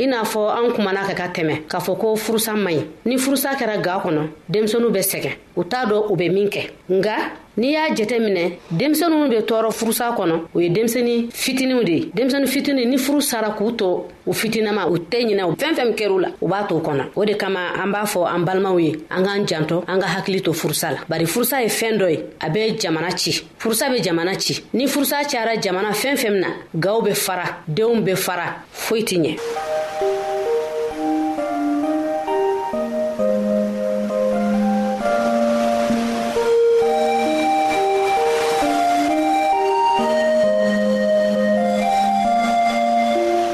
i n'a fɔ an kumana ka ka tɛmɛ k'a fɔ ko furusa man ɲi ni furusa kɛra ga kɔnɔ denmisɛnu bɛ sɛgɛn u t'a dɔ u bɛ min kɛ nga n'i y'a jɛtɛ minɛ denmisɛnu bɛ tɔɔrɔ furusa kɔnɔ o ye denmisɛni fitiniw de ye denmisɛni fitini ni furu sara k'u to u fitinama u tɛ ɲinɛ u fɛn fɛn kɛr'u la u b'a to kɔnɔ o de kama an b'a fɔ an balimaw ye an k'an jantɔ an ka hakili to furusa la bari furusa ye fɛn dɔ ye a bɛ jamana ci furusa bɛ jamana ci ni furusa cayara jamana fɛn fɛn na gaw bɛ fara denw bɛ fara foyi tɛ ɲɛ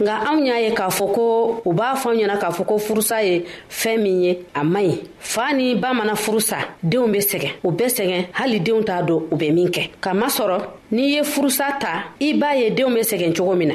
nka anw y'a ye k'a fɔ ko u b'a fɔ ɲɛna k'a fɔ ko furusa ye fɛn min ye a man ɲi fa ni ba mana furusa denw bɛ sɛgɛn u bɛ sɛgɛn hali denw t'a dɔn u bɛ min kɛ k'a masɔrɔ n'i ye furusa ta i b'a ye denw bɛ sɛgɛn cogo min na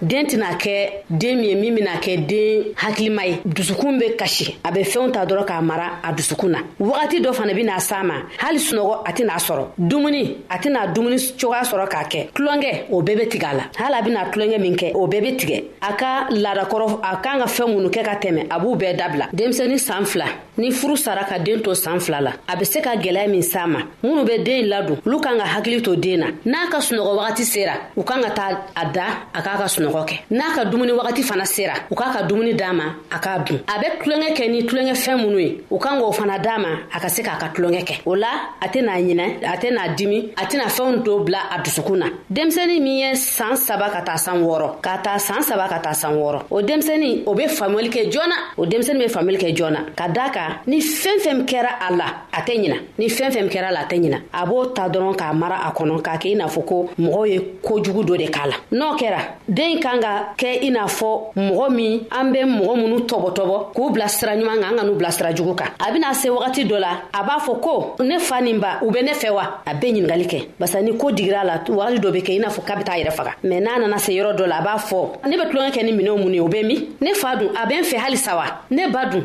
den tɛna kɛ den min ye min bɛna kɛ den hakilima ye dusukun bɛ kasi a bɛ fɛnw ta dɔrɔn k'a mara a dusukun na wagati dɔ fana bɛna s'a ma hali sunɔgɔ a tɛna sɔrɔ dumuni a tɛna dumuni cogoya sɔrɔ k'a kɛ tulonkɛ o bɛɛ bɛ tigɛ a la hali a bɛna tulonkɛ min kɛ o bɛɛ bɛ tigɛ a ka laadakɔrɔ a kan ka fɛn minnu kɛ ka tɛmɛ a b'u bɛɛ dabila denmisɛnnin san fila ni furu sara ka den to san fila la a be se ka gwɛlɛya min s'a ma minnu be den ladon olu kan ka hakili to den na n'a ka sunɔgɔ wagati sera u kan ka taa a da a k'a ka sunɔgɔ kɛ n'a ka dumuni wagati fana sera u k'a ka dumuni d'a ma a k'a dun a be tulonkɛ kɛ ni tulonkɛ fɛn minnu ye u kan k'o fana d'a ma a ka se k'a ka tulonkɛ kɛ o la a tɛna ɲinɛ a tɛna dimi a tɛna fɛnw do bila a dusukun na denmisɛni min ye saan saba ka taa san wɔɔrɔ ka taa saan saba ka taa san wɔɔrɔ o denmisɛni o be faamuyali kɛ joona o denmisɛni be faamuyali kɛ joona ka daa ka ni fɛn fɛn kɛra a la a tɛ ɲina ni fɛn fɛn kɛra la a tɛ ɲina a b'o ta dɔrɔn k'a mara a kɔnɔ k'a kɛ i n'a fɔ ko mɔgɔw ye kojugu dɔ de k'a la n'o kɛra den kan ka kɛ i n'a fɔ mɔgɔ min an bɛ mɔgɔ minnu tɔbɔtɔbɔ k'u bila sira ɲuman kan an ka n'u bila sira jugu kan a bɛna se wagati dɔ la a b'a fɔ ko ne fa nin ba u bɛ ne fɛ wa a bɛ ɲininkali kɛ barisa ni ko digira a la wagati dɔ bɛ kɛ i n'a fɔ k'a bɛ taa yɛrɛ faga mɛ n'a nana se yɔrɔ dɔ la a b'a fɔ ne bɛ tulonkɛ kɛ ni minɛnw mun ye o bɛ min ne fa dun a bɛ n fɛ halisa wa ne ba dun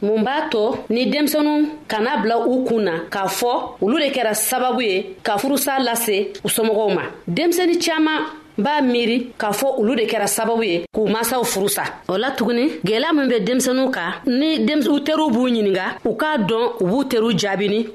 mun b'a to ni denmisɛnu kana bila u kun na k'a fɔ olu de kɛra sababu ye ka furusa lase u somɔgɔw ma denmisɛni caaman b'a miiri k'a fɔ olu de kɛra sababu ye k'u masaw furu sa o la tuguni gwɛlɛya min bɛ denmisɛnu kan ni u teriw b'u ɲininga u k'a dɔn u b'u teriw jaabini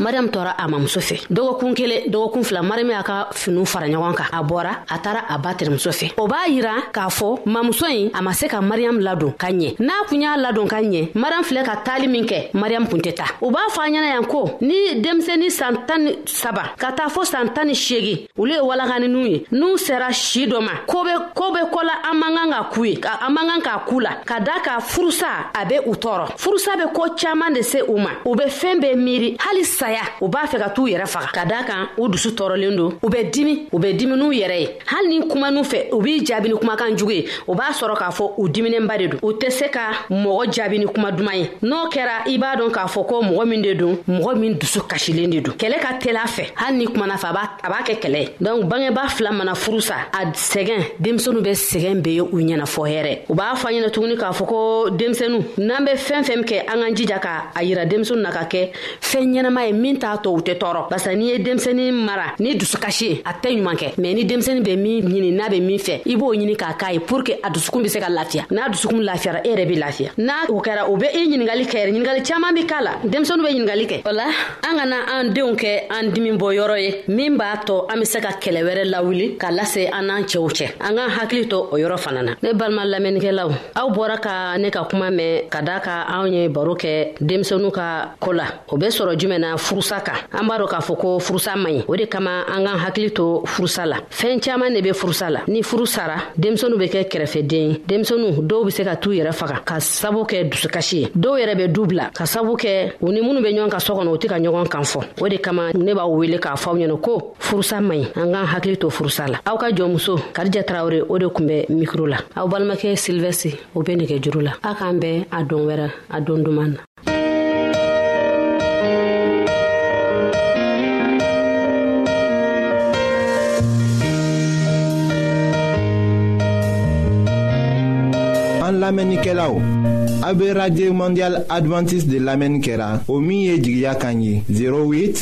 mariam tɔɔra a mamuso fɛ dɔgɔkun kelen dɔgɔkun fila mariam y'a ka finiw fara ɲɔgɔn kan a bɔra a taara a ba terimuso fɛ o b'a yira k'a fɔ mamuso ɲi a ma se ka mariam ladon ka ɲɛ n'a kun y'a ladon ka ɲɛ mariam filɛ ka taali min kɛ mariam kun tɛ ta u b'a fɔ a ɲɛna yan ko ni denmisɛnnin san tan ni saba ka taa fɔ san tan ni seegin olu ye walakaninw ye n'u sera si dɔ ma ko be ko be kɔ la an man kan ka k'u ye ka an man kan k'a k'u la ka da ka furusa a be u tɔɔrɔ furusa be ko caaman de se u ma u be fɛɛn bɛɛ miiri hali saya u b'a fɛ ka t'u yɛrɛ faga ka daa kan u dusu tɔɔrɔlen don u bɛ dimi u bɛ dimi n'u yɛrɛ ye hali ni kumanu fɛ u b'i jaabi ni kumakan jugu ye o b'a sɔrɔ k'a fɔ u diminenba de don u tɛ se ka mɔgɔ jaabi ni kuma duman ye n'o kɛra i b'a dɔn k'a fɔ ko mɔgɔ min de don mɔgɔ min dusu kasilen de don kɛlɛ ka tela fɛ hali ni kumana fɛ a b'a kɛ kɛlɛ ye donc bangeba fila mana furu sa a sɛgɛn denmisɛnu bɛ sɛgɛn be ye u ɲɛna fɔ hɛrɛ u b'a fɔ ɲɛna tuguni k'a fɔ ko denmisɛnu n'an bɛ fɛn fɛn kɛ an k'an jija ka a yira denmisɛnu na ka kɛ fɛn ɲɛnama ye min t'a to u tɛ tɔɔrɔ barisa n'i ye denmisɛnnin mara ni dusukasi ye a tɛ ɲuman kɛ mɛ ni denmisɛnnin bɛ min ɲini n'a bɛ min fɛ i b'o ɲini k'a k'a ye pour que a dusukun bɛ se ka lafiya n'a dusukun lafiyara e yɛrɛ bɛ lafiya n'a o kɛra o bɛ i ɲiningali kɛ yɛrɛ ɲiningali caman bɛ k'a la denmisɛnninw bɛ ɲiningali kɛ o la an kana an denw kɛ an dimi bɔ yɔrɔ ye min b'a tɔ an bɛ se ka kɛlɛ wɛrɛ lawuli ka lase an n'an cɛw cɛ an k'an hakili to o yɔrɔ fana na ne balima lamɛnnikɛlaw aw bɔra ka ne ka kuma mɛn ka da ka anw ye baro kɛ denmisɛnu ka ko la o be sɔrɔ jumɛn na furusa kan an b'a dɔ k'a fɔ ko furusa man ɲi o de kama an k'an hakili to furusa la fɛɛn caaman ne be furusa la ni furu sara denmisɛnu be kɛ kɛrɛfɛden ye denmisɛnu dɔw be se ka t'u yɛrɛ faga ka sabu kɛ dusukasi ye dɔw yɛrɛ be du bila ka sabu kɛ u ni minnu be ɲɔgɔn ka sɔ kɔnɔ u tɛ ka ɲɔgɔn kan fɔ o de kama ne b'a wele k'a fɔ aw ɲɛna ko furusa man ɲi an k'an hakili to furusa la aw ka jɔnmuso karija tarawure o de kun bɛ mikro la aw balimakɛ silvɛsi o bɛ nɛgɛ juru la a k'an bɛɛ a don wɛrɛ a don duman na an lamɛnnikɛlaw a bɛ radio mondial adventiste de lamɛnni kɛra o min ye jigiya kan ye 08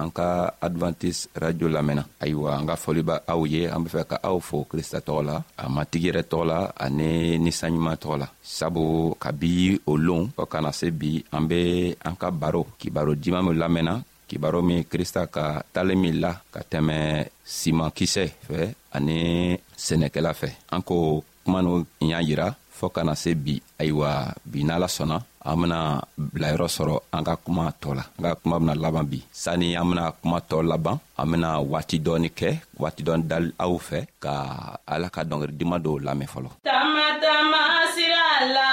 an ka advantise radio lamɛnna ayiwa an ka fɔli b' aw ye an be fɛ ka aw fo krista tɔgɔ la a matigi yɛrɛ tɔgɔ la ani ninsanɲuman tɔgɔ la sabu kabi o loon fɔɔ kana se bi an be an ka baro kibaro diman min lamɛnna kibaro min krista ka tale min la ka tɛmɛ siman kisɛ fɛ ani sɛnɛkɛla fɛ an ko kuma n'o n y'a yira fɔɔ ka na se bi ayiwa bi n'ala sɔnna an bena bilayɔrɔ sɔrɔ an ka kuma tɔ la an ka kuma bena laban bi sanni an bena kuma tɔ laban an bena waati dɔɔni kɛ waati dɔɔni dali aw fɛ ka ala ka dɔngeri dima dɔw lamɛn fɔlɔ tama tama sira la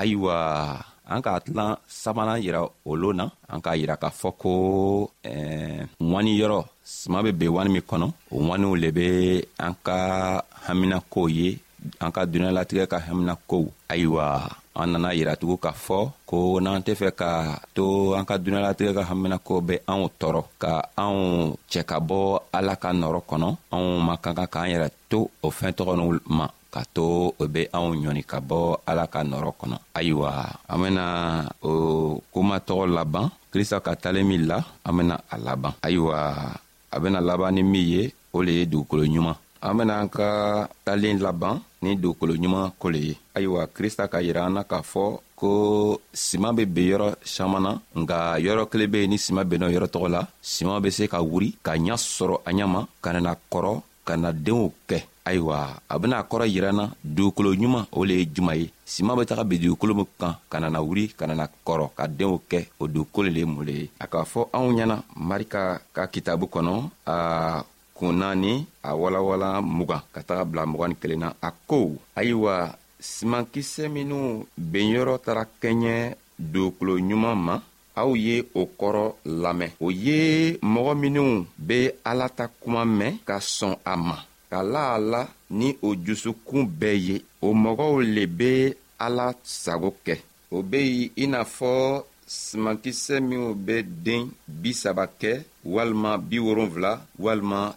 ayiwa an k'a tilan sabanan yira olu na an k'a yira k'a fɔ ko eh, wani yɔrɔ suma bɛ ben wani min kɔnɔ o waniw le bɛ an ka haminakow ye an ka duniyalatigɛ ka haminakow ayiwa an nana yiratugu k'a fɔ ko n'an tɛ fɛ ka to an ka duniyalatigɛ ka haminako bɛ anw tɔɔrɔ ka anw cɛ ka bɔ ala ka nɔrɔ kɔnɔ anw man kan ka k'an yɛrɛ to o fɛn tɔgɔ ma ka to o be anw ɲɔni ka bɔ ala ka nɔrɔ kɔnɔ ayiwa an bena o koma tɔgɔ laban krista ka talen min la an bena a laban ayiwa a bena laban ni min ye o le ye dugukolo ɲuman an bena an ka talen laban ni dugukolo ɲuman ko le ye ayiwa krista ka yira an na k'a fɔ ko siman be ben yɔrɔ saman na nka yɔrɔ kelen be yen ni siman benna yɔrɔ tɔgɔ la siman be se ka wuri ka ɲa sɔrɔ a ɲa ma ka nana kɔrɔ ka na denw kɛ ayiwa a bena kɔrɔ yiranna dugukolo ɲuman o le ye juma ye sima be taga bi dugukolo min kan ka nana wuri ka nana kɔrɔ ka denw kɛ o dugukolo le ye mun le ye a k'a fɔ anw ɲɛna marika ka kitabu kɔnɔ a kun naani a walawala mugan ka taga bila mugan ni kelen na a ko ayiwa simankisɛ minw benyɔrɔ tara kɛɲɛ dugukolo ɲuman ma aw ye o kɔrɔ lamɛn o ye mɔgɔ minnu be ala ta kuma mɛn ka sɔn a ma ka la a la ni o jusukun bɛɛ ye o mɔgɔw le be ala sago kɛ o be yen i n'a fɔ simankisɛ minw be den bi saba kɛ walima bi wolonfila walima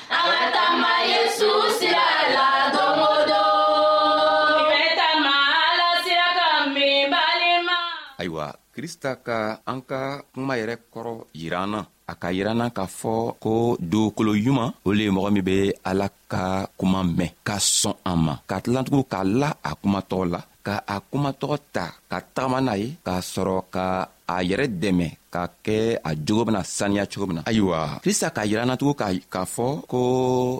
krista ka an ka kuma yɛrɛ kɔrɔ yiran na a ka yiran na k'a fɔ ko dugukolo ɲuman o le ye mɔgɔ min be ala ka kuma mɛn ka sɔn an ma ka tilatugu k'a la a kuma tɔgɔ la ka a kumatɔgɔ ta ka tagama n'a ye k'a sɔrɔ ka a yɛrɛ dɛmɛ ka kɛ a jogo bena saniya cogo min na ayiwa krista k'a yirannatugu k'a fɔ ko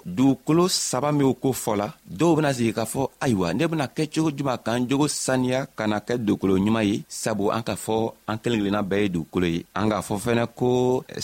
dugukolo saba minw ko fɔla dɔw bena sigi k'a fɔ ayiwa ne bena kɛ cogo juman k'an jogo saniya ka na kɛ dugukolo ɲuman ye sabu an k'a fɔ an kelen kelenna bɛɛ ye dugukolo ye an k'a fɔ fɛnɛ ko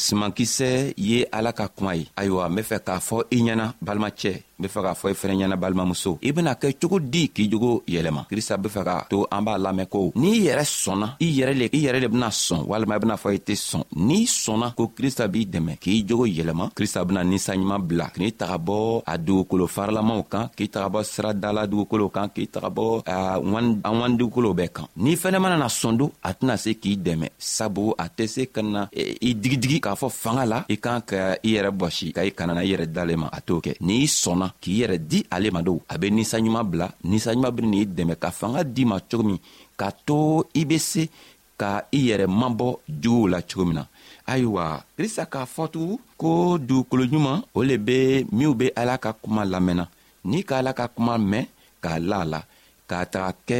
simankisɛ ye ala ka kuma ye ayiwa n be fɛ k'a fɔ i ɲɛna balimacɛ n be fɛ k'a fɔ i fɛnɛ ɲɛna balimamuso i bena kɛ cogo di k'i jogo yɛlɛma krista be fɛ k'a to an b'a lamɛn ko n'i yɛrɛ sɔnna i yɛrɛ le i yɛrɛ le bena sɔn walima i bena fɔ i tɛ sɔn n'i sɔnna ko krista b'i dɛmɛ k'i jogo yɛlɛma krista bena ninsanɲuman bila k'i taga bɔ a dugukolo farilamaw kan k'i taga bɔ sira dala dugukolow kan k'i taga bɔ an wan dugukolow bɛɛ kan n'i fɛnɛ mana na sɔn don a tɛna se k'i dɛmɛ sabu a tɛ se ka na e, i digidigi k'a fɔ fanga la i kan ka i yɛrɛ bɔsi ka i kanana i yɛrɛ dalen ma a t'o kɛ n'i sɔnna k'i yɛrɛ di ale ma don a be ninsanɲuman bila ninsanɲuman beni n'i dɛmɛ ka fanga di ma cogo min k'a to i be se ka i yɛrɛ mabɔ juguw la cogo min na ayiwa krista k'a fɔtugun ko dugukolo ɲuman o le be minw be ala ka kuma lamɛnna n'i ka ala ka kuma mɛn k'a la a la k'a taga kɛ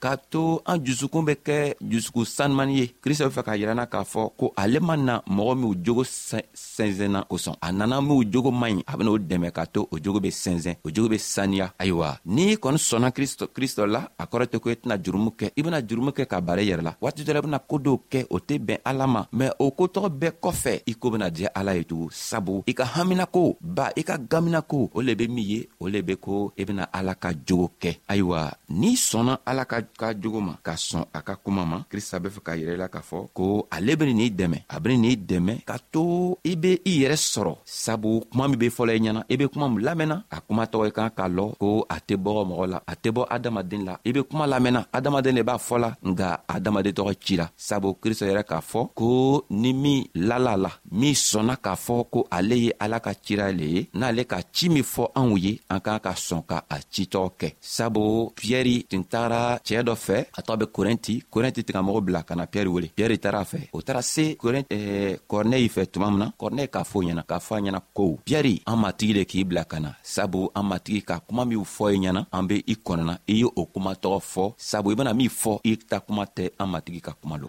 k'a to an jusukun bɛ kɛ jusukun sanumani ye krista bɛ fɛ k'a yirana k'a fɔ ko ale ma na mɔgɔ minw jogo sɛnsɛnna o sɔn a nana minw jogo man ɲi a bɛna o dɛmɛ k'a to o jogo bɛ sɛnsɛn o jogo bɛ saniya ayiwa n'i kɔni sɔnna krista la a kɔrɔ tɛ ko i tɛna jurumu kɛ i bɛna jurumu kɛ ka baara yɛrɛ la waati dɔ la i bɛna ko dɔw kɛ o tɛ bɛn ala ma mɛ o ko tɔgɔ bɛɛ kɔfɛ i ko bɛna diya ala ye tugun sabu i ka haminako ba i ka gaminako o le bɛ min ye o le bɛ ko i bɛna ala ka jogo kɛ ayiwa n'i sɔnna ala ka ka jogo ma ka sɔn a ka kuma ma krista be fɛ ka yɛrɛ la k'a fɔ ko ale beni n'i dɛmɛ a beni n'i dɛmɛ ka to i be i yɛrɛ sɔrɔ sabu kuma min be fɔlɔ i ɲɛna i be kuma min lamɛnna a kuma tɔgɔ i kan k'a lɔ ko a tɛ bɔgɔ mɔgɔ la a tɛ bɔ adamaden la i be kuma lamɛnna adamaden le b'a fɔ la nga adamaden tɔgɔ ci la sabu krista yɛrɛ k'a fɔ ko ni min lala la min sɔnna k'a fɔ ko ale ye ala ka cira le ye n'ale ka ci min fɔ anw ye an k'an ka sɔn ka a citɔgɔ kɛ sabu piɛri tun taara cɛɛ dɔ fɛ a tɔgɔ bɛ korɛnti korɛnti tɛ ka mɔgɔ bila ka na piɛri wele piɛri taara fɛ o taara se eh, kɔrɔnɛyi fɛ tuma min na kɔrɔnɛyi k'a fɔ ɲɛna k'a fɔ a ɲɛna ko piɛri an matigi le k'i bila ka na sabu an matigi ka kuma minw fɔ i ɲɛna an be i kɔnɔna i ye o kuma tɔgɔ fɔ sabu i bena min fɔ i ta kuma tɛ an matigi ka kuma lo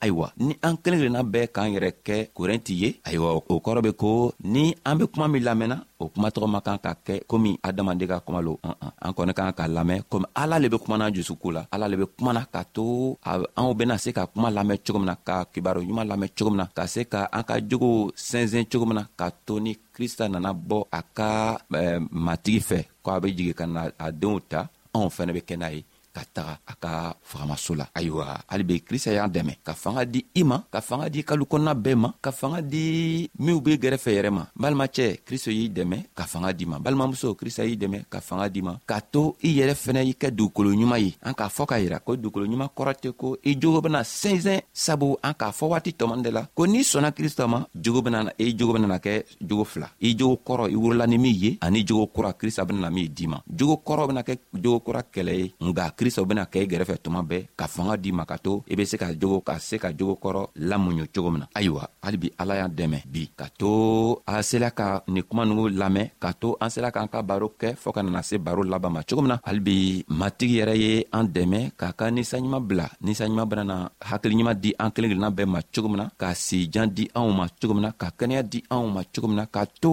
ayiwa ni an kelen kelenna bɛɛ k'an yɛrɛ kɛ korɛnti ye ayiwa o kɔrɔ be ko ni an be kuma min lamɛnna o kuma tɔgɔ man kan ka kɛ komi adamaden ka kuma lo an an an kɔni kan ka lamɛn komi ala le be kumana jusuko la ala le be kumana ka to anw bena se ka kuma lamɛn cogo min na ka kibaro ɲuman lamɛn cogo min na ka se ka an ka jogo sɛnsɛn cogo min na ka to ni krista nana bɔ a ka eh, matigi fɛ ko a be jigi ka na a denw ta anw fɛnɛ be kɛ n'a ye ka taga a ka fagamaso la ayiwa hali be krista y'an dɛmɛ ka fanga di i ma ka fanga di kalu kɔnɔna bɛɛ ma ka fanga di minw be gɛrɛfɛ yɛrɛ ma balimacɛ kristo y'i dɛmɛ ka fanga di ma balimamuso krista y'i dɛmɛ ka fanga di ma k'a to i yɛrɛ fɛnɛ i kɛ dugukolo ɲuman ye an k'a fɔ k'a yira ko dugukolo ɲuman kɔrɔ tɛ ko i jogo bena sɛnsɛn sabu an k'a fɔ waati tɔmani de la ko n'i sɔnna krista ma jogo bena i jogo benana kɛ jogo fila i jogo kɔrɔ i wurila ni min ye ani jogo kura krista bena min di ma jogo kɔrɔ bena kɛ jogo kura kɛlɛ ye nga krista bena kɛ i gɛrɛfɛ tuma bɛɛ ka fanga di ma ka to i be se ka jogo ka se ka jogo kɔrɔ lamuɲu cogo min na ayiwa halibi ala y'an dɛmɛ bi ka to a sela ka nin kuma nugu lamɛn ka to an sela k'an ka baro kɛ fɔɔ ka nana se baro laban ma cogo min na halibi matigi yɛrɛ ye an dɛmɛ k'a ka ninsanɲuman bila ninsanɲuman benana hakiliɲuman di an kelen kelenna bɛɛ ma cogo min na ka sijan di anw ma cogo min na ka kɛnɛya di anw ma cogo min na ka to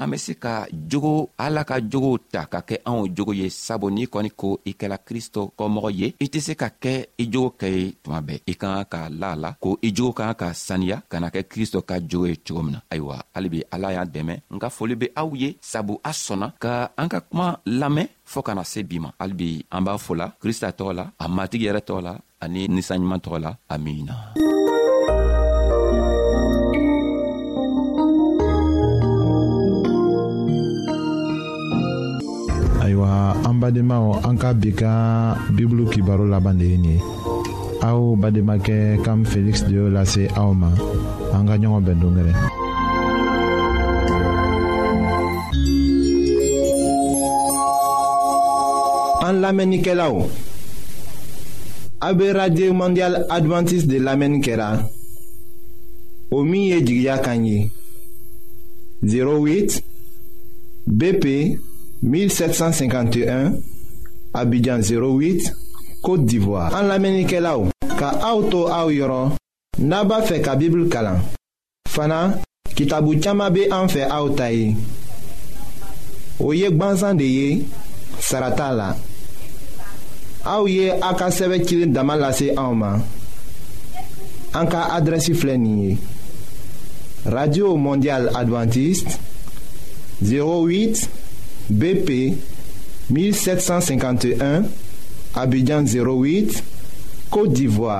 an be se ka jogo ala ka jogow ta ka kɛ anw jogo ye sabu n'i kɔni ko i kɛla kristo kɔmɔgɔ ye i tɛ se ka kɛ i jogo kɛ ye tuma bɛɛ i ka kan ka la a la ko i jogo ka kan ka saniya ka na kɛ kristo ka jogo ye cogo min na ayiwa halibi ala y'a dɛmɛ n ka foli be aw ye sabu a sɔnna ka an ka kuma lamɛn fɔɔ kana se bi ma halibi an b'a fola krista tɔgɔ la a matigi yɛrɛ tɔgɔ la ani ninsan ɲuman tɔgɔ la amina ayiwa an badenmaw an ka bi ka bibulu kibaro laban de ye nin ye aw bademakɛ kam feliksi de y'o lase aw ma an ka ɲɔgɔn bɛn dongɛrɛ an lamɛnnikɛlaw a bɛ radio mondial adventiste de lamɛnni kɛra o min ye jigiya kan ye 08 BP 1751 Abidjan 08 Côte d'Ivoire. En l'Amérique là, ka auto au N'a b'a fɛ ka Bible kalan fana kitabu caman bɛ an fɛ aw ta ye o ye gbansan de ye sara t'a la aw ye aw ka sɛbɛn cilen dama lase anw ma an ka adrɛsi filɛ nin ye radio mondial adventiste 08 BP 1751 Abidjan 08 Côte d'Ivoire